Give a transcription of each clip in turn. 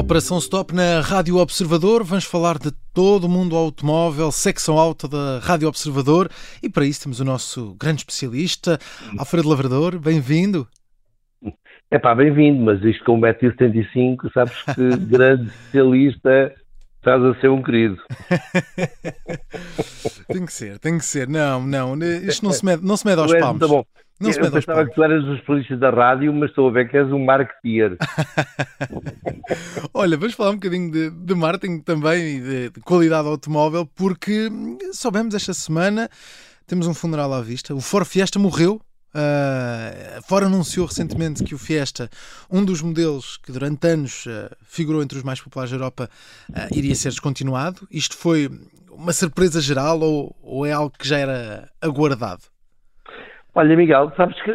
Operação Stop na Rádio Observador. Vamos falar de todo o mundo automóvel, secção alta da Rádio Observador. E para isso temos o nosso grande especialista, Alfredo Lavrador. Bem-vindo. É pá, bem-vindo, mas isto com 1,75m, sabes que grande especialista estás a ser um querido. tem que ser, tem que ser. Não, não, isto não se mede, não se mede aos palmos. Tá bom. Não eu pensava que tu eras os polícias da rádio, mas estou a ver que és um marketeer. Olha, vamos falar um bocadinho de, de marketing também e de, de, qualidade automóvel, porque soubemos esta semana, temos um funeral à vista, o Ford Fiesta morreu. Uh, Ford anunciou recentemente que o Fiesta, um dos modelos que durante anos uh, figurou entre os mais populares da Europa, uh, iria ser descontinuado. Isto foi uma surpresa geral ou, ou é algo que já era aguardado? Olha, Miguel, sabes que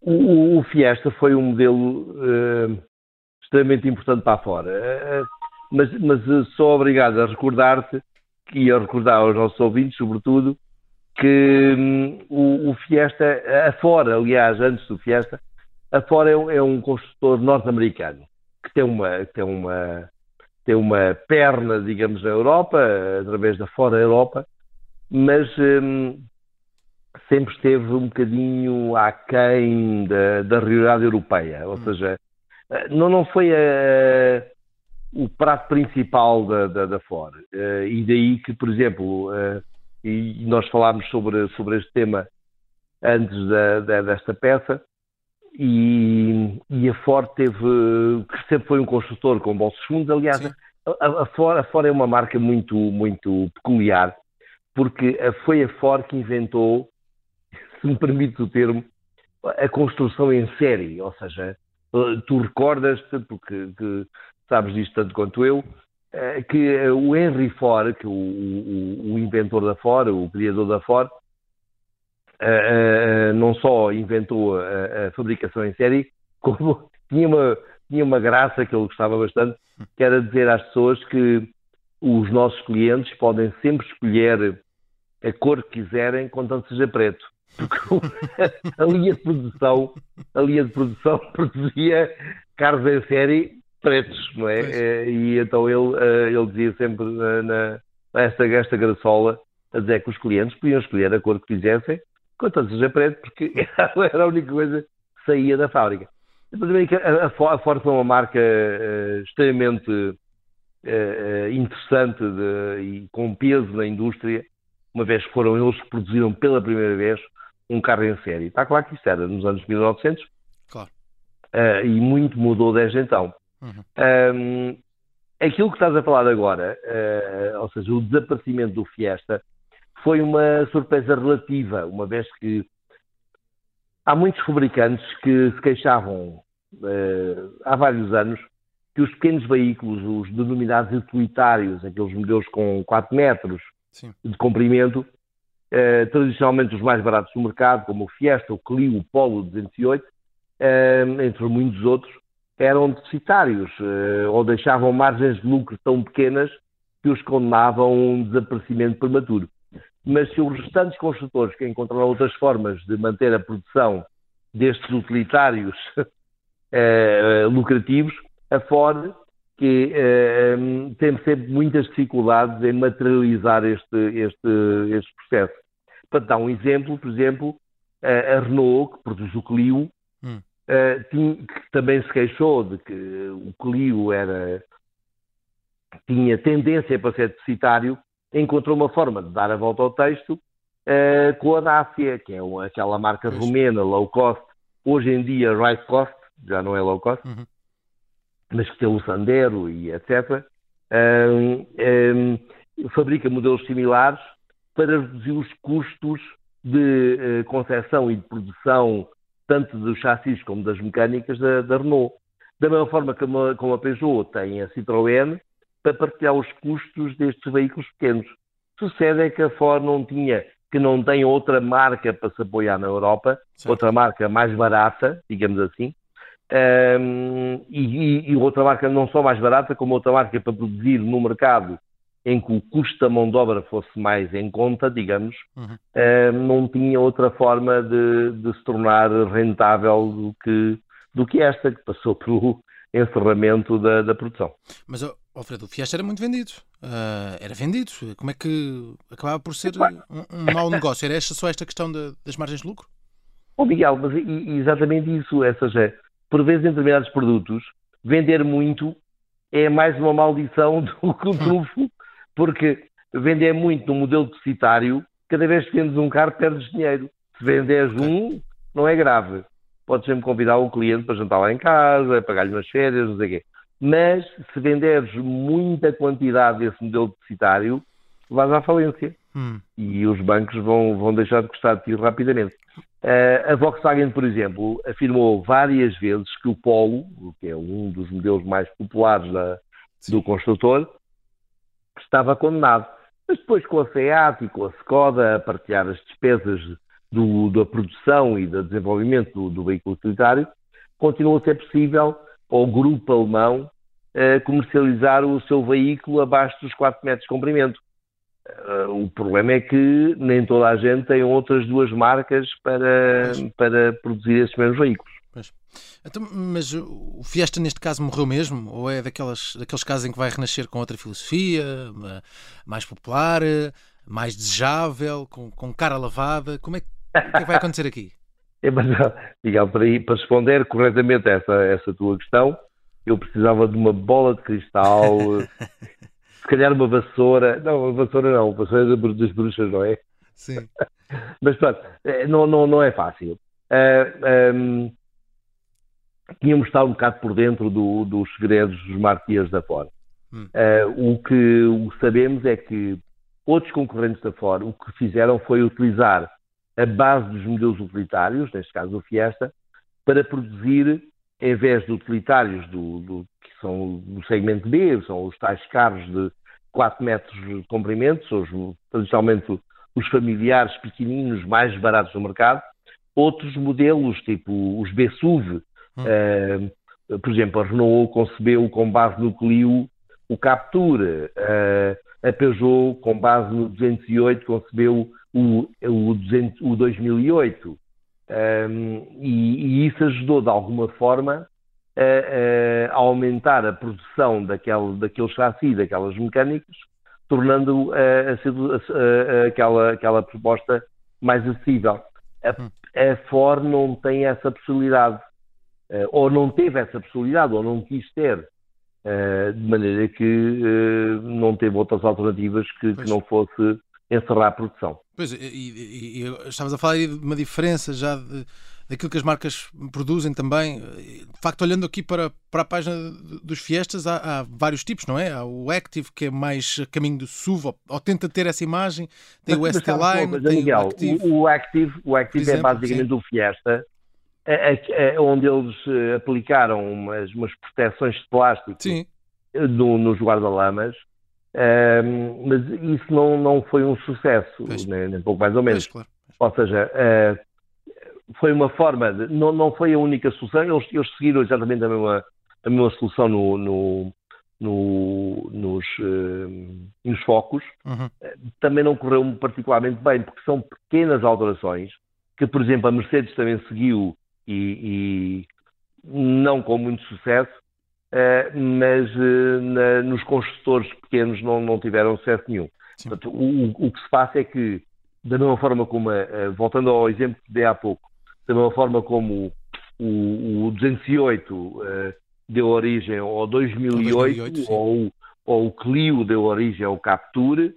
o, o, Fiesta foi um modelo extremamente importante para fora. Mas, mas sou obrigado a recordar-te e a recordar aos nossos ouvintes, sobretudo, que um, o, o, Fiesta, a Fora, aliás, antes do Fiesta, a Fora é um, é um construtor norte-americano que tem uma, tem, uma, tem uma perna, digamos, na Europa, através da Fora Europa, mas um, sempre esteve um bocadinho aquém da, da realidade europeia. Ou hum. seja, eh, não, não foi a, eh, o prato principal da, da, da Ford. Uh, e daí que, por exemplo, uh, e nós falámos sobre, sobre este tema antes da, da, desta peça, e, e, a Ford teve, que sempre foi um construtor com bolsos fundos, aliás, a, a, Ford, a Ford é uma marca muito, muito peculiar, porque foi a Ford que inventou se me permite o termo, a construção em série, ou seja, tu recordas-te, porque que sabes disto tanto quanto eu, que o Henry Ford, que o, o, o inventor da Ford, o criador da Ford, uh, não só inventou a, a, fabricação em série, como tinha uma, tinha uma graça que ele gostava bastante, que era dizer às pessoas que os nossos clientes podem sempre escolher a cor que quiserem, contanto seja preto. A linha de produção, a linha de produção produzia carros em série pretos, não é? é? E então ele, eh, ele dizia sempre na, esta, esta graçola a dizer que os clientes podiam escolher a cor que quisessem, contanto seja preto, porque era a única coisa que saía da fábrica. A, a Ford foi uma marca uh, extremamente uh, interessante de, e com peso na indústria, uma vez que foram eles que produziram pela primeira vez um carro em série. Está claro que isto era nos anos 1900 claro. uh, e muito mudou desde então. Uhum. Um, aquilo que estás a falar agora, uh, ou seja, o desaparecimento do Fiesta, foi uma surpresa relativa, uma vez que há muitos fabricantes que se queixavam uh, há vários anos que os pequenos veículos, os denominados utilitários, aqueles modelos com 4 metros Sim. de comprimento, eh, tradicionalmente os mais baratos do mercado, como o Fiesta, o Clio, o Polo 208, eh, entre muitos outros, eram deficitários eh, ou deixavam margens de lucro tão pequenas que os condenavam a um desaparecimento prematuro. Mas se os restantes construtores que encontraram outras formas de manter a produção destes utilitários lucrativos, a Ford, que tem sempre muitas dificuldades em materializar este, este, este processo. Para dar um exemplo, por exemplo, a Renault, que produz o Clio, tinha, que também se queixou de que o Clio era, tinha tendência para ser deficitário, encontrou uma forma de dar a volta ao texto uh, com a Dacia, que é uma, aquela marca pois. romena low cost, hoje em dia right cost, já não é low cost, uhum. mas que tem o Sandero e etc. Um, um, fabrica modelos similares para reduzir os custos de eh, concepção e de produção, tanto dos chassis como das mecânicas da, da Renault. Da mesma forma que a, como a Peugeot tem a Citroën, para partilhar os custos destes veículos pequenos. Sucede é que a Ford não tinha, que não tem outra marca para se apoiar na Europa, certo. outra marca mais barata, digamos assim, um, e, e, outra marca não só mais barata, como outra marca para produzir no mercado em que o custo da mão de obra fosse mais em conta, digamos, uhum. uh, não tinha outra forma de, de, se tornar rentável do que, do que esta, que passou pelo, encerramento da, da produção. Mas, Alfredo, o Fiesta era muito vendido. Uh, era vendido. Como é que acabava por ser um, um mau negócio? Era esta, só esta questão de, das margens de lucro? Oh, Miguel, mas exatamente isso. Ou seja, por vezes em determinados produtos, vender muito é mais uma maldição do que um trunfo, porque vender muito no modelo deficitário, cada vez que vendes um carro, perdes dinheiro. Se venderes um, não é grave. Podes sempre convidar um cliente para jantar lá em casa, pagar-lhe umas férias, não sei o quê. Mas se venderes muita quantidade desse modelo deficitário, vais à falência. Hum. E os bancos vão, vão deixar de gostar de ti rapidamente. Uh, a Volkswagen, por exemplo, afirmou várias vezes que o Polo, que é um dos modelos mais populares da, do construtor, estava condenado. Mas depois com a FEAT e com a Skoda a partilhar as despesas do, da produção e do desenvolvimento do, do veículo utilitário, continua a ser possível ao grupo alemão uh, comercializar o seu veículo abaixo dos 4 metros de comprimento. Uh, o problema é que nem toda a gente tem outras duas marcas para, para produzir esses mesmos veículos. Então, mas o Fiesta neste caso morreu mesmo? Ou é daquelas, daqueles casos em que vai renascer com outra filosofia, mais popular, mais desejável, com, com cara lavada? Como é, o que é que vai acontecer aqui? É, mas, Miguel, para, para responder corretamente essa, essa tua questão, eu precisava de uma bola de cristal, se calhar uma vassoura. Não, uma vassoura não, uma vassoura das bruxas, não é? Sim. Mas pronto, é, não, não, não é fácil. Uh, ah, um, tínhamos estado um bocado por dentro do, dos segredos dos marquês da Ford. Hum. Uh, o que o sabemos é que outros concorrentes da Ford o que fizeram foi utilizar a base dos modelos utilitários, neste caso o Fiesta, para produzir, em vez de utilitários do, do, que são do segmento B, são os tais carros de 4 metros de comprimento, são os, tradicionalmente os familiares pequeninos mais baratos do mercado, outros modelos, tipo os B-SUV, hum. uh, por exemplo, a Renault concebeu com base no Clio o Capture, uh, a Peugeot com base no 208 concebeu o, o, 200, o 2008. Um, e, e, isso ajudou de alguma forma a, a aumentar a produção daquele, daquele chassi, daquelas mecânicas, tornando a, a, aquela, aquela proposta mais acessível. A, hum. a Ford não tem essa possibilidade, ou não teve essa possibilidade, ou não quis ter, uh, de maneira que uh, não teve outras alternativas que, que não fosse encerrar a produção. Pois, e, e, e estavas a falar de uma diferença já de, daquilo que as marcas produzem também. De facto, olhando aqui para, para a página dos Fiestas, há, há vários tipos, não é? Há o Active, que é mais caminho do SUV, ou, ou tenta ter essa imagem, tem mas, o ST-Line, tem Miguel, o Active. O, o Active, o Active é exemplo, é basicamente sim. o Fiesta, onde eles eh, aplicaram umas, umas proteções de plástico no, nos guarda-lamas Uh, mas isso não, não foi um sucesso, nem, nem, pouco mais ou menos. Pois, claro. Ou seja, uh, foi uma forma, de, não, não foi a única solução, eles, eles seguiram exatamente a mesma, a mesma solução no, no, no, nos, uh, nos focos. Uhum. também não correu particularmente bem, porque são pequenas alterações que, por exemplo, a Mercedes também seguiu e, e não com muito sucesso, eh, mas eh, na, nos construtores pequenos não, não tiveram sucesso nenhum. Portanto, o, o, que se passa é que, da mesma forma como, eh, voltando ao exemplo que dei há pouco, da mesma forma como o, o 208 deu origem ao 2008, 2008 ou, ou, o Clio deu origem ao Capture,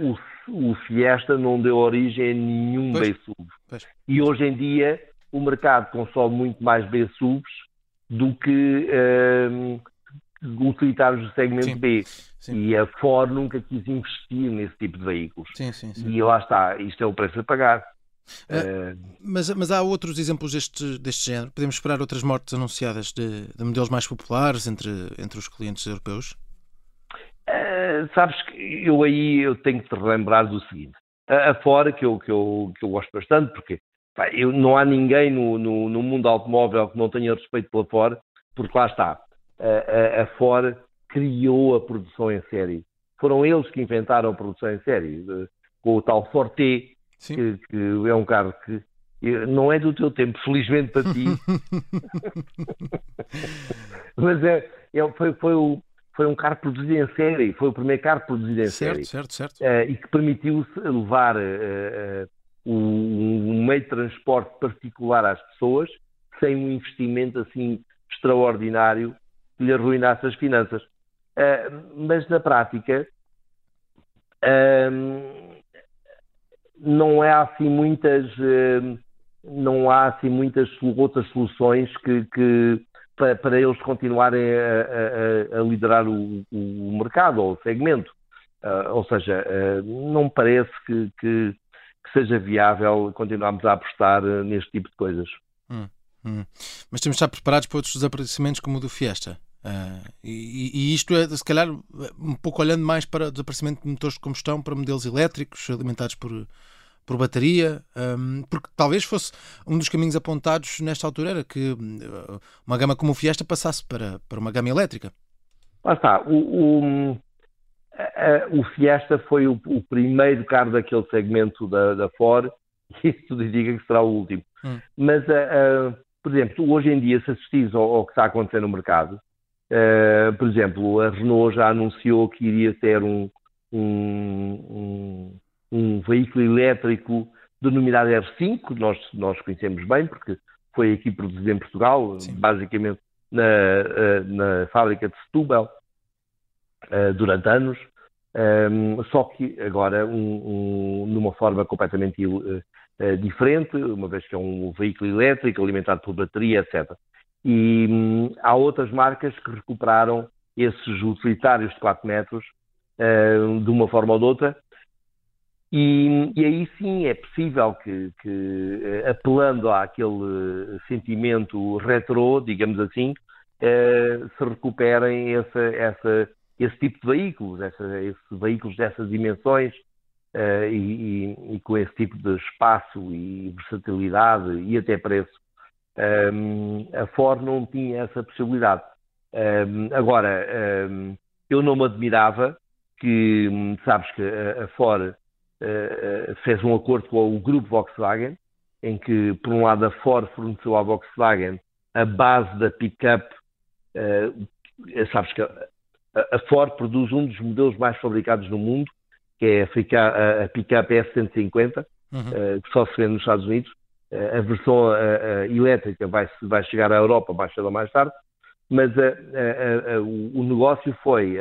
o, o Fiesta não deu origem a nenhum B-SUV. E hoje em dia o mercado consome muito mais B-SUVs do que um, ehm, utilitários do segmento sim, B. Sim. E a Ford nunca quis investir nesse tipo de veículos. Sim, e lá está, isto é o preço a pagar. Uh, mas, mas há outros exemplos deste, deste género? Podemos esperar outras mortes anunciadas de, de modelos mais populares entre, entre os clientes europeus? Uh, sabes que eu aí eu tenho que te relembrar do seguinte. A, a Ford, que eu, que, eu, que eu gosto bastante, porque eu, não há ninguém no, no, no, mundo automóvel que não tenha respeito pela Ford, porque lá está, a, a, a Ford criou a produção em série. Foram eles que inventaram a produção em série, com o tal Forte, que, que, é um carro que, não é do teu tempo, felizmente para ti. Mas é, é, foi, foi, o, foi um carro produzido em série, foi o primeiro carro produzido em certo, série. Certo, certo, uh, E que permitiu levar uh, meio de transporte particular às pessoas sem um investimento assim extraordinário que lhe arruinasse as finanças. Uh, mas na prática uh, não há assim muitas uh, não há assim muitas outras soluções que, que para, para, eles continuarem a, a, a liderar o, o, mercado ou o segmento. ou seja, não parece que, que, que, seja viável continuarmos a apostar neste tipo de coisas. Hum, hum. Mas temos de estar preparados para outros desaparecimentos como o do Fiesta. Uh, e, e, isto é, se calhar, um pouco olhando mais para o desaparecimento de motores de combustão para modelos elétricos alimentados por, por bateria, um, porque talvez fosse um dos caminhos apontados nesta altura era que uh, uma gama como o Fiesta passasse para, para uma gama elétrica. Lá está. O, o, o Fiesta foi o, o, primeiro carro daquele segmento da, da Ford e isso tudo indica que será o último. Hum. Mas, uh, uh, por exemplo, hoje em dia, se assistis ao, ao que está a acontecer no mercado, Uh, por exemplo, a Renault já anunciou que iria ter um, um, um, um veículo elétrico denominado R5, nós, nós conhecemos bem, porque foi aqui produzido em Portugal, Sim. basicamente na, uh, na fábrica de Setúbal, uh, durante anos, um, só que agora um, um, numa forma completamente diferente, uma vez que é um veículo elétrico alimentado por bateria, etc. E hum, há outras marcas que recuperaram esses utilitários de 4 metros uh, de uma forma ou de outra. E, e aí sim é possível que, que, eh, apelando àquele sentimento retrô, digamos assim, uh, se recuperem essa, essa, esse tipo de veículos, essa, esses veículos dessas dimensões uh, e, e, e, com esse tipo de espaço e versatilidade e até preço um, a Ford não tinha essa possibilidade. Um, agora, um, eu não me admirava que, hum, sabes que a, a Ford uh, fez um acordo com o grupo Volkswagen, em que, por um lado, a Ford forneceu à Volkswagen a base da pick-up. Uh, sabes que a, a, Ford produz um dos modelos mais fabricados no mundo, que é a, a pick-up S150, uhum. uh, que só se vende nos Estados Unidos. A versão elétrica vai, vai chegar à Europa mais cedo ou mais tarde, mas o negócio foi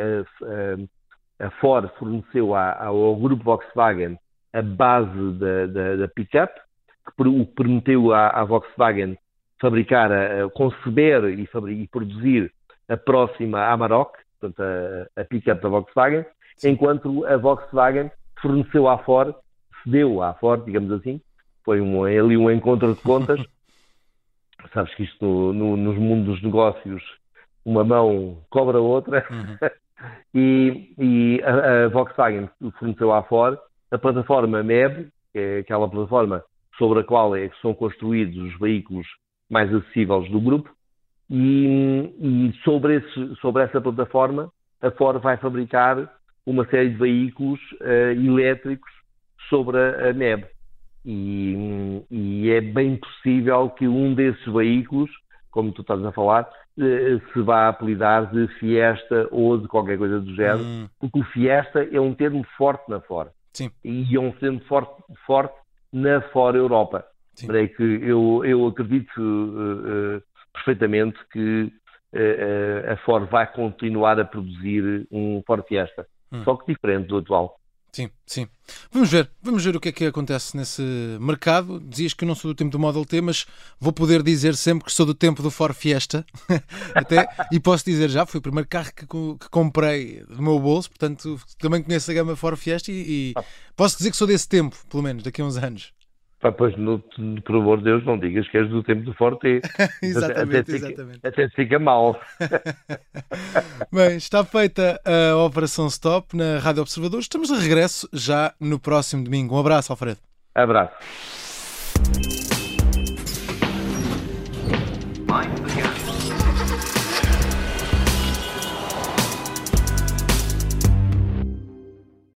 a, Ford forneceu ao grupo Volkswagen a base da, da, da pick-up, que permitiu à, à, Volkswagen fabricar, a, conceber e, e, produzir a próxima Amarok, portanto a, a pick-up da Volkswagen, Sim. enquanto a Volkswagen forneceu à Ford, cedeu à Ford, digamos assim, foi um, ali um encontro de contas. Sabes que isto no, no, nos mundos dos negócios uma mão cobra a outra. Uhum. e, e a, a, Volkswagen forneceu à Ford a plataforma MEB, que é aquela plataforma sobre a qual é, são construídos os veículos mais acessíveis do grupo, e, e sobre, esse, sobre, essa plataforma a Ford vai fabricar uma série de veículos uh, elétricos sobre a, a. E, e, é bem possível que um desses veículos, como tu estás a falar, eh, se vá apelidar de Fiesta ou de qualquer coisa do género, hum. porque o Fiesta é um termo forte na fora. Sim. E é um termo forte, forte na fora Europa. Para que eu, eu acredito uh, uh, perfeitamente que uh, a Ford vai continuar a produzir um Ford Fiesta, hum. só que diferente do atual. Sim, sim. Vamos ver, vamos ver o que é que acontece nesse mercado. Dizias que eu não sou do tempo do Model T, mas vou poder dizer sempre que sou do tempo do Ford Fiesta. Até, e posso dizer já, foi o primeiro carro que, que, comprei do meu bolso, portanto também conheço a gama Ford Fiesta e, e posso dizer que sou desse tempo, pelo menos, daqui a uns anos. Pá, pois, no, por amor de Deus, não digas que és do tempo do Forte. exatamente, até, exatamente. Fica, até fica mal. Bem, está feita a Operação Stop na Rádio Observador. Estamos de regresso já no próximo domingo. Um abraço, Alfredo. Abraço.